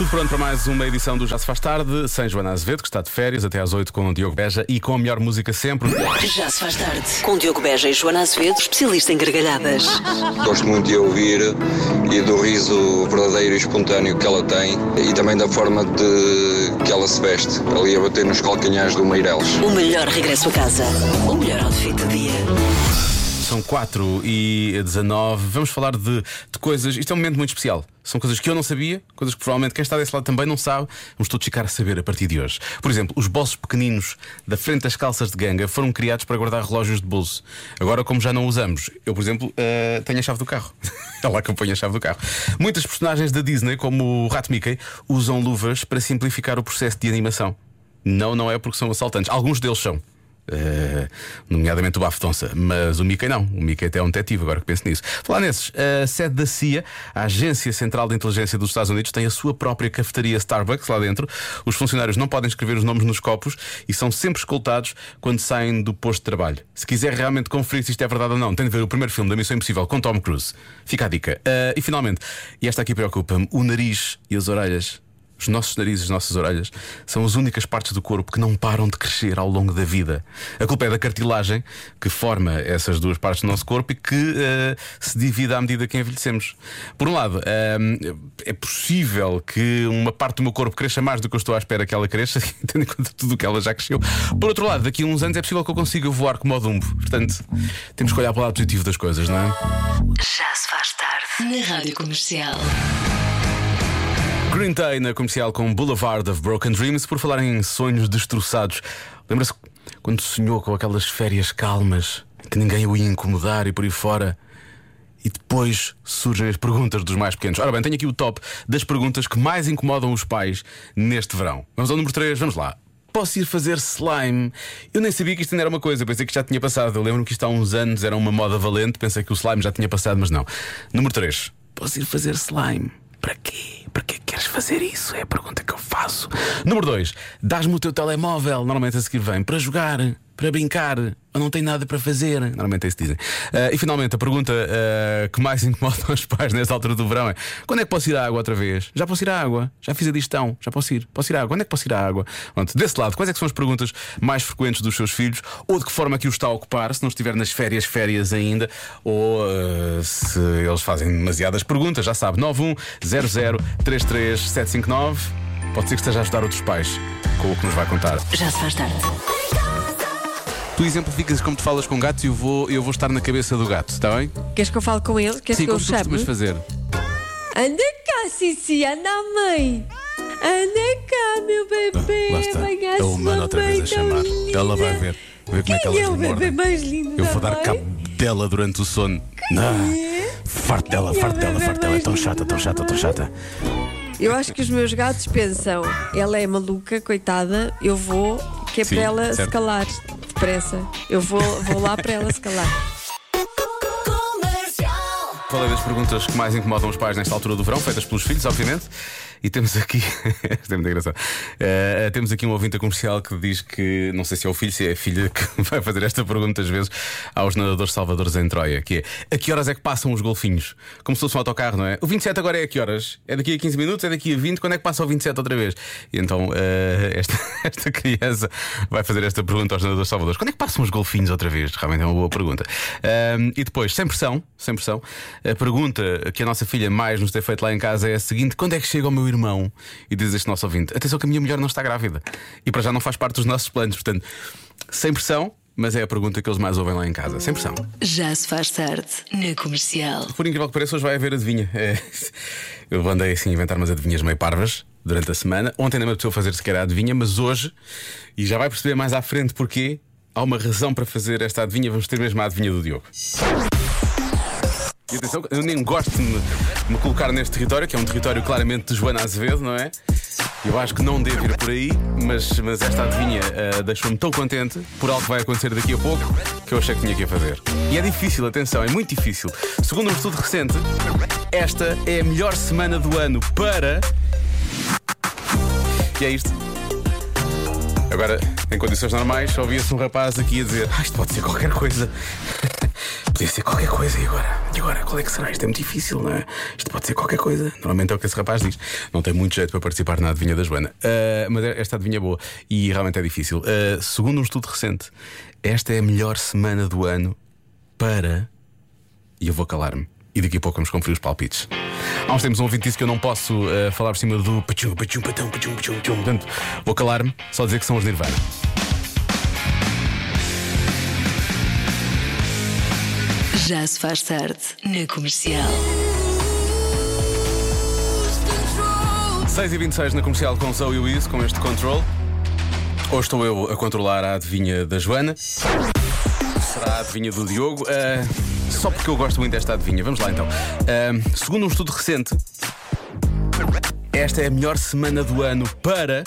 Tudo pronto para mais uma edição do Já Se Faz Tarde, sem Joana Azevedo, que está de férias, até às 8 com o Diogo Beja e com a melhor música sempre. Já se faz tarde. Com Diogo Beja e Joana Azevedo, especialista em gargalhadas. Gosto muito de a ouvir e do riso verdadeiro e espontâneo que ela tem e também da forma de que ela se veste, ali a bater nos calcanhares do Meireles. O melhor regresso a casa. O melhor outfit. São 4 e 19. Vamos falar de, de coisas. Isto é um momento muito especial. São coisas que eu não sabia, coisas que provavelmente quem está desse lado também não sabe. Vamos todos ficar a saber a partir de hoje. Por exemplo, os bolsos pequeninos da frente das calças de ganga foram criados para guardar relógios de bolso. Agora, como já não usamos, eu, por exemplo, eh, tenho a chave do carro. é lá que eu ponho a chave do carro. Muitas personagens da Disney, como o Rato Mickey, usam luvas para simplificar o processo de animação. Não, não é porque são assaltantes. Alguns deles são. Uh, nomeadamente o Baftonça, mas o Mickey não. O Mickey até é um detetive, agora que penso nisso. Falar nesses, a sede da CIA, a Agência Central de Inteligência dos Estados Unidos, tem a sua própria cafetaria Starbucks lá dentro. Os funcionários não podem escrever os nomes nos copos e são sempre escoltados quando saem do posto de trabalho. Se quiser realmente conferir se isto é verdade ou não, tem de ver o primeiro filme da Missão Impossível com Tom Cruise. Fica a dica. Uh, e finalmente, e esta aqui preocupa-me: o nariz e as orelhas. Os nossos narizes, as nossas orelhas são as únicas partes do corpo que não param de crescer ao longo da vida. A culpa é da cartilagem que forma essas duas partes do nosso corpo e que uh, se divide à medida que envelhecemos. Por um lado, uh, é possível que uma parte do meu corpo cresça mais do que eu estou à espera que ela cresça, tendo em conta tudo o que ela já cresceu. Por outro lado, daqui a uns anos é possível que eu consiga voar como o Dumbo. Portanto, temos que olhar para o lado positivo das coisas, não é? Já se faz tarde. Na Rádio Comercial. Green Day na comercial com Boulevard of Broken Dreams. Por falar em sonhos destroçados, lembra-se quando sonhou com aquelas férias calmas que ninguém o ia incomodar e por aí fora? E depois surgem as perguntas dos mais pequenos. Ora bem, tenho aqui o top das perguntas que mais incomodam os pais neste verão. Vamos ao número 3, vamos lá. Posso ir fazer slime? Eu nem sabia que isto ainda era uma coisa, pensei que já tinha passado. Eu lembro-me que isto há uns anos era uma moda valente, pensei que o slime já tinha passado, mas não. Número 3. Posso ir fazer slime? Para quê? Para que queres fazer isso? É a pergunta que eu faço. Número 2. Dás-me o teu telemóvel, normalmente a seguir vem, para jogar, para brincar, ou não tem nada para fazer. Normalmente é isso que dizem. Uh, e finalmente, a pergunta uh, que mais incomoda os pais nesta altura do verão é: quando é que posso ir à água outra vez? Já posso ir à água? Já fiz a digestão? Já posso ir? Posso ir à água? Quando é que posso ir à água? Pronto, desse lado, quais é são as perguntas mais frequentes dos seus filhos? Ou de que forma que o está a ocupar, se não estiver nas férias, férias ainda, ou uh, se eles fazem demasiadas perguntas, já sabe, 910033759. Pode ser que esteja a ajudar outros pais com o que nos vai contar. Já se faz tarde. Tu exemplificas como tu falas com gatos e eu vou, eu vou estar na cabeça do gato, está bem? Queres que eu fale com ele? Queres Sim, que eu como tu chame? costumas fazer. Anda cá, Cici, anda mãe. Anda cá, meu bebê. Lá está. Venha É o humano outra vez a chamar. Ela vai ver. Ver como é que Quem elas é o bebê mordem. mais lindo Eu da vou dar mãe? cabo dela durante o sono. Ah, farto dela, Quem é o farto dela, bebê farto dela. É tão chata, tão chata, tão chata. Eu acho que os meus gatos pensam, ela é maluca, coitada, eu vou, que é Sim, para ela certo. se calar depressa. Eu vou, vou lá para ela se. Falei das perguntas que mais incomodam os pais nesta altura do verão, feitas pelos filhos, obviamente. E temos aqui. Isto é muito engraçado. Eh, temos aqui um ouvinte comercial que diz que, não sei se é o filho, se é a filha, que vai fazer esta pergunta às vezes aos nadadores salvadores em Troia: que é a que horas é que passam os golfinhos? Como se fosse um autocarro, não é? O 27 agora é a que horas? É daqui a 15 minutos? É daqui a 20? Quando é que passa o 27 outra vez? E então eh, esta, esta criança vai fazer esta pergunta aos nadadores salvadores: quando é que passam os golfinhos outra vez? Realmente é uma boa pergunta. Ahm, e depois, sem pressão, sem pressão, a pergunta que a nossa filha mais nos tem feito lá em casa é a seguinte: quando é que chega o meu irmão? E diz este nosso ouvinte: atenção que a minha mulher não está grávida. E para já não faz parte dos nossos planos. Portanto, sem pressão, mas é a pergunta que eles mais ouvem lá em casa. Sem pressão. Já se faz tarde. Na Comercial. Por incrível que pareça, hoje vai haver adivinha. É, eu andei assim a inventar umas adivinhas meio parvas durante a semana. Ontem ainda me apeteceu fazer sequer a adivinha, mas hoje, e já vai perceber mais à frente porquê, há uma razão para fazer esta adivinha. Vamos ter mesmo a adivinha do Diogo. E atenção, eu nem gosto de me, colocar neste território, que é um território claramente de Joana Azevedo, não é? Eu acho que não devo ir por aí, mas, mas esta adivinha ah, deixou-me tão contente por algo que vai acontecer daqui a pouco que eu achei que tinha que fazer. E é difícil, atenção, é muito difícil. Segundo um estudo recente, esta é a melhor semana do ano para. E é isto. Agora, em condições normais, ouvia-se um rapaz aqui a dizer: ah, isto pode ser qualquer coisa. podia ser qualquer coisa e agora? E agora? Qual é que será? Isto é muito difícil, não é? Isto pode ser qualquer coisa. Normalmente é o que esse rapaz diz. Não tem muito jeito para participar na adivinha da Joana. Ah, mas esta adivinha é boa e realmente é difícil. Ah, segundo um estudo recente, esta é a melhor semana do ano para. E eu vou calar-me. E daqui a pouco vamos conferir os palpites. Há uns tempos um ouvinte disse que eu não posso ah, falar por cima do. Portanto, vou calar-me, só dizer que são os Nirvana. Já se faz tarde na comercial. 6 e 26 na comercial com Zoe Wiz, com este control. Hoje estou eu a controlar a adivinha da Joana. Será a adivinha do Diogo. Ah, só porque eu gosto muito desta adivinha. Vamos lá então. Ah, segundo um estudo recente, esta é a melhor semana do ano para.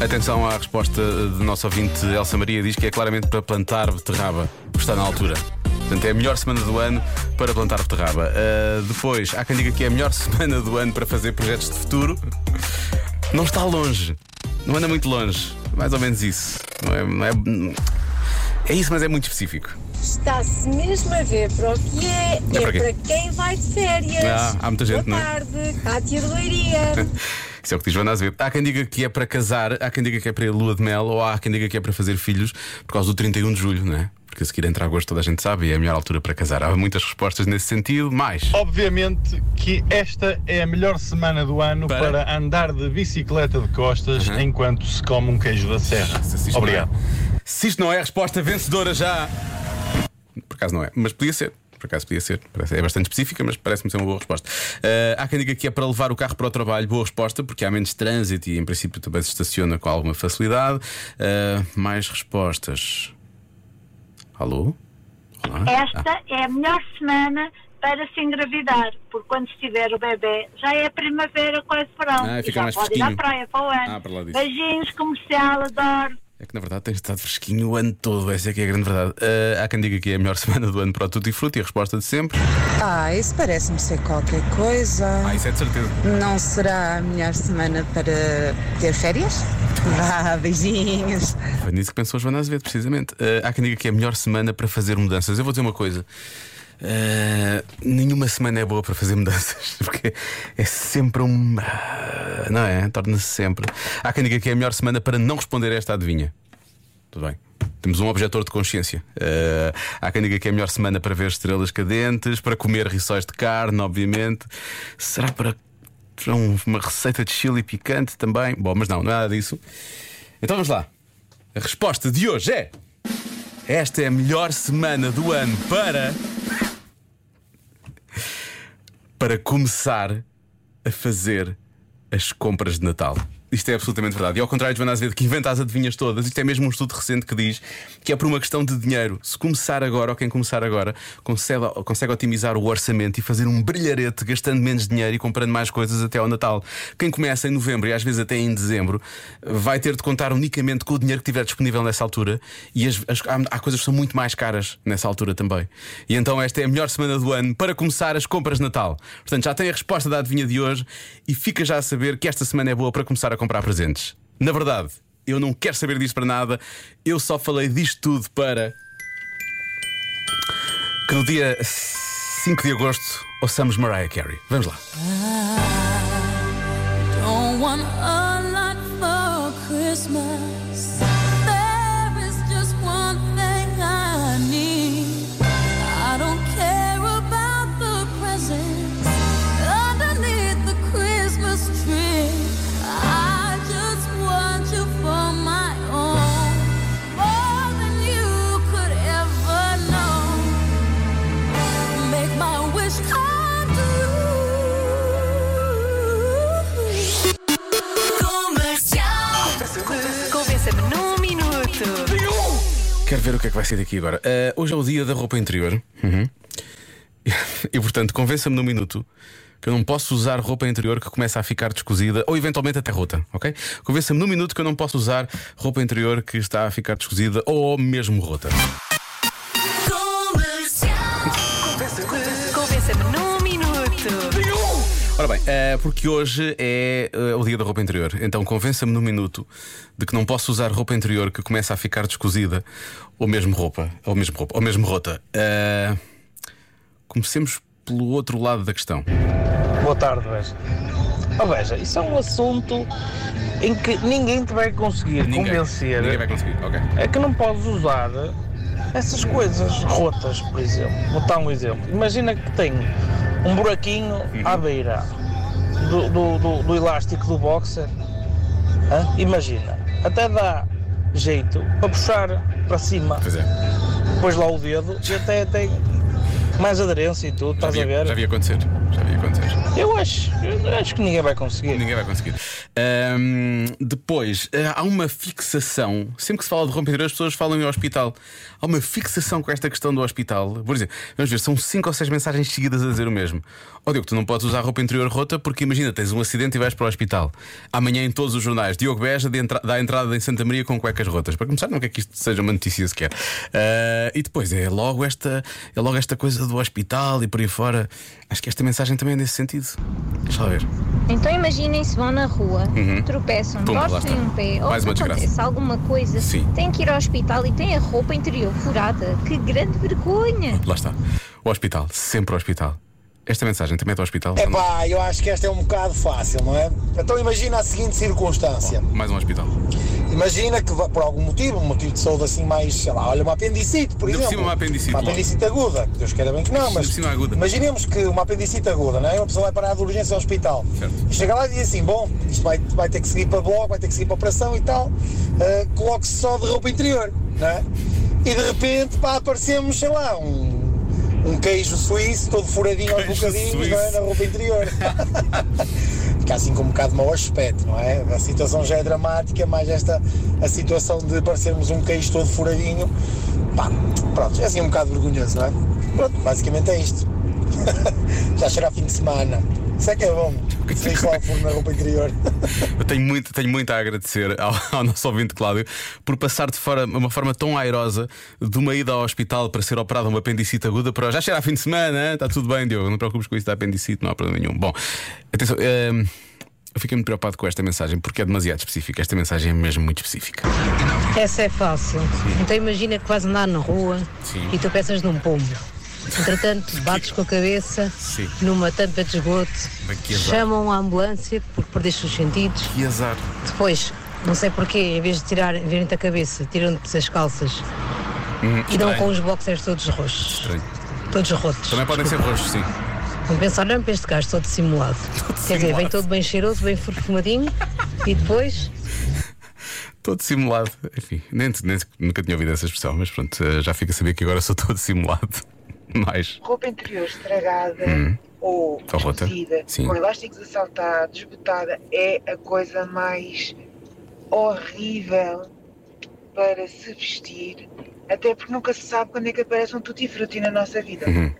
Atenção à resposta do nosso ouvinte Elsa Maria, diz que é claramente para plantar beterraba, porque está na altura. Portanto, é a melhor semana do ano para plantar beterraba. Ah, depois, há quem diga que é a melhor semana do ano para fazer projetos de futuro. Não está longe, não anda muito longe, mais ou menos isso. Não é, não é, é isso, mas é muito específico. Está-se mesmo a ver para o que é. É É, para quem vai de férias. Ah, há muita gente, Boa não é? tarde, Cátia de Leiria. Isso é o que diz Joana Azevedo. Há quem diga que é para casar, há quem diga que é para ir lua de mel, ou há quem diga que é para fazer filhos por causa do 31 de julho, não é? Porque a seguir entra agosto, toda a gente sabe, e é a melhor altura para casar. Há muitas respostas nesse sentido, mais. Obviamente que esta é a melhor semana do ano Para? para, andar de bicicleta de costas Uhum. enquanto se come um queijo da serra. Se isto Obrigado. é- se isto não é a resposta vencedora já. Por acaso não é, mas podia ser. Por acaso podia ser. Parece- É bastante específica, mas parece-me ser uma boa resposta. Ah, há quem diga que é para levar o carro para o trabalho. Boa resposta, porque há menos trânsito e em princípio também se estaciona com alguma facilidade. Ah, mais respostas. Alô? Olá? Esta é a melhor semana para se engravidar, porque quando estiver o bebê já é primavera, quase verão. Ah, e fica já mais pode ir fresquinho. à praia para o ano. Ah. Beijinhos, comercial, adoro. É que na verdade tem estado fresquinho o ano todo, essa é que é a grande verdade. Ah, há quem diga que é a melhor semana do ano para o Tutti Frutti, a resposta de sempre. Ah, isso parece-me ser qualquer coisa. Ah, isso é de certeza. Não será a melhor semana para ter férias? Vá, beijinhos. Foi nisso que pensou a Joana Azevedo, precisamente. Ah, há quem diga que é a melhor semana para fazer mudanças. Eu vou dizer uma coisa. Ah, nenhuma semana é boa para fazer mudanças, porque é sempre um. ah, Não é? Torna-se sempre. Há quem diga que é a melhor semana para não responder a esta adivinha. Tudo bem. Temos um objetor de consciência. Ah, há quem diga que é a melhor semana para ver estrelas cadentes, para comer rissóis de carne, obviamente. Será para um- uma receita de chili picante também? Bom, mas não, não é nada disso. Então vamos lá. A resposta de hoje é: Esta é a melhor semana do ano para. Para começar a fazer as compras de Natal. Isto é absolutamente verdade. E ao contrário de Joana Azevedo, que inventa as adivinhas todas, isto é mesmo um estudo recente que diz que é por uma questão de dinheiro. Se começar agora, ou quem começar agora, consegue, consegue otimizar o orçamento e fazer um brilharete gastando menos dinheiro e comprando mais coisas até ao Natal. Quem começa em novembro e às vezes até em dezembro vai ter de contar unicamente com o dinheiro que tiver disponível nessa altura e as- as- há, há coisas que são muito mais caras nessa altura também. E então esta é a melhor semana do ano para começar as compras de Natal. Portanto, já tem a resposta da adivinha de hoje e fica já a saber que esta semana é boa para começar a comprar presentes. Na verdade, eu não quero saber disso para nada, eu só falei disto tudo para que no dia 5 de agosto ouçamos Mariah Carey. Vamos lá. Don't want a lot for Christmas. Que é que vai ser daqui agora. Ah, hoje é o dia da roupa interior. Uhum. E portanto, convença-me num minuto que eu não posso usar roupa interior que começa a ficar descosida ou eventualmente até rota, ok? Convença-me num minuto que eu não posso usar roupa interior que está a ficar descosida ou mesmo rota. Eh, porque hoje é eh, o dia da roupa interior, então convença-me num minuto de que não posso usar roupa interior que começa a ficar descosida ou mesmo roupa, ou mesmo roupa, ou mesmo rota. Eh, comecemos pelo outro lado da questão. Boa tarde, Veja. Oh, veja, isso é um assunto em que ninguém te vai conseguir Ninguém, convencer. ninguém vai conseguir, ok. É que não podes usar essas coisas rotas, por exemplo. Vou dar um exemplo. Imagina que tem um buraquinho Uhum. à beira do, do- do- do elástico do boxer. Hã? Imagina. Até dá jeito para puxar para cima. Pois é. Pões lá o dedo e até tem mais aderência e tudo, Já estás a ver? já vi acontecer. Já vi acontecer. Eu acho, eu acho que ninguém vai conseguir. Ninguém vai conseguir. Depois, ah, há uma fixação. Sempre que se fala de interior, as pessoas falam em hospital. Há uma fixação com esta questão do hospital. Por exemplo, vamos ver, são cinco ou seis mensagens seguidas a dizer o mesmo. Ó Diogo, tu não podes usar roupa interior rota porque imagina, tens um acidente e vais para o hospital. Amanhã em todos os jornais, Diogo Beja entra- dá entrada em Santa Maria com cuecas rotas. Para começar, não quer que isto seja uma notícia sequer. Ah, e depois é logo, esta, é logo esta coisa do hospital e por aí fora. Acho que esta mensagem também é nesse sentido. Deixa lá ver. Então imaginem se vão na rua, Uhum. tropeçam, lá torcem um pé ou Mais se uma desgraça. acontece alguma coisa, Sim. têm que ir ao hospital e têm a roupa interior furada. Que grande vergonha! Lá está. O hospital, sempre o hospital. Esta mensagem também é do hospital? É pá, eu acho que esta é um bocado fácil, não é? Então imagina a seguinte circunstância. Mais um hospital. Imagina que por algum motivo, um motivo de saúde assim mais, sei lá, olha, uma apendicite, por por exemplo. cima uma apendicite, Uma logo. apendicite aguda. Deus queira bem que não, mas cima aguda. imaginemos que uma apendicite aguda, não é? Uma pessoa vai parar de urgência ao hospital. E chega lá e diz assim, bom, isto vai, vai ter que seguir para bloco, vai ter que seguir para operação e tal, uh, coloque-se só de roupa interior, não é? E de repente, pá, aparecemos, sei lá, um, um queijo suíço, todo furadinho aos bocadinhos, não é? Na roupa interior. Fica assim com um bocado de mau aspecto, não é? A situação já é dramática, mas esta a situação de parecermos um queijo todo furadinho, pá, pronto, é assim um bocado vergonhoso, não é? Pronto, basicamente é isto. já será fim de semana. Isso é que é bom. Deixa lá o forno na roupa interior. Eu tenho muito, tenho muito a agradecer ao, ao nosso ouvinte Cláudio por passar de fora uma forma tão airosa de uma ida ao hospital para ser operado uma apendicite aguda para já chegar a fim de semana, está tudo bem, Diogo, não te preocupes com isso da apendicite, não há problema nenhum. Bom, atenção, hum, eu fiquei muito preocupado com esta mensagem porque é demasiado específica. Esta mensagem é mesmo muito específica. Essa é fácil. Então imagina que vais andar na rua Sim. e tu peças num pombo. Entretanto, bates com a cabeça Sim. numa tampa de esgoto, chamam a ambulância porque perdeste os sentidos. Que azar. Depois, não sei porquê, em vez de tirar, verem-te a cabeça, tiram-te as calças Hum, e dão com os boxers todos roxos. Estranho. Todos rotos. Também podem ser roxos, sim. Vão pensar, não, para este gajo todo simulado. Quer dizer, vem simulado. todo bem cheiroso, bem perfumadinho e depois Todo simulado. Enfim, nem, nem- nunca tinha ouvido essa expressão, mas pronto, eh, já fica a saber que agora sou todo simulado. Mais. Roupa interior estragada Hum. ou Sim. com elásticos assaltados, desbotada, é a coisa mais horrível para se vestir, até porque nunca se sabe quando é que aparece um tutti-frutti na nossa vida. Uhum.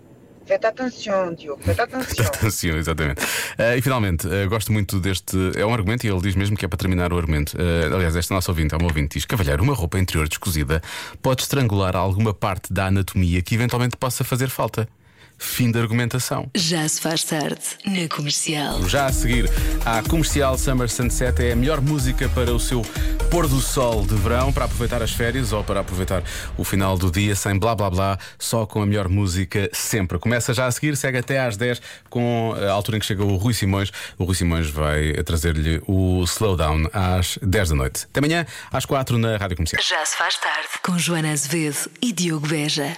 Faites atenção, Diogo, faites atenção. Atenção, exatamente. Eh, e finalmente, eh, gosto muito deste. É um argumento e ele diz mesmo que é para terminar o argumento. Eh, aliás, este nosso ouvinte, é um ouvinte, diz: Cavalheiro, uma roupa interior descosida pode estrangular alguma parte da anatomia que eventualmente possa fazer falta. Fim da argumentação. Já se faz tarde na comercial. Já a seguir, a comercial Summer Sunset é a melhor música para o seu pôr do sol de verão, para aproveitar as férias ou para aproveitar o final do dia sem blá blá blá, só com a melhor música sempre. Começa já a seguir, segue até às 10 com a altura em que chega o Rui Simões. O Rui Simões vai trazer-lhe o Slowdown às 10 da noite. Até amanhã, às 4 na Rádio Comercial. Já se faz tarde com Joana Azevedo e Diogo Beja.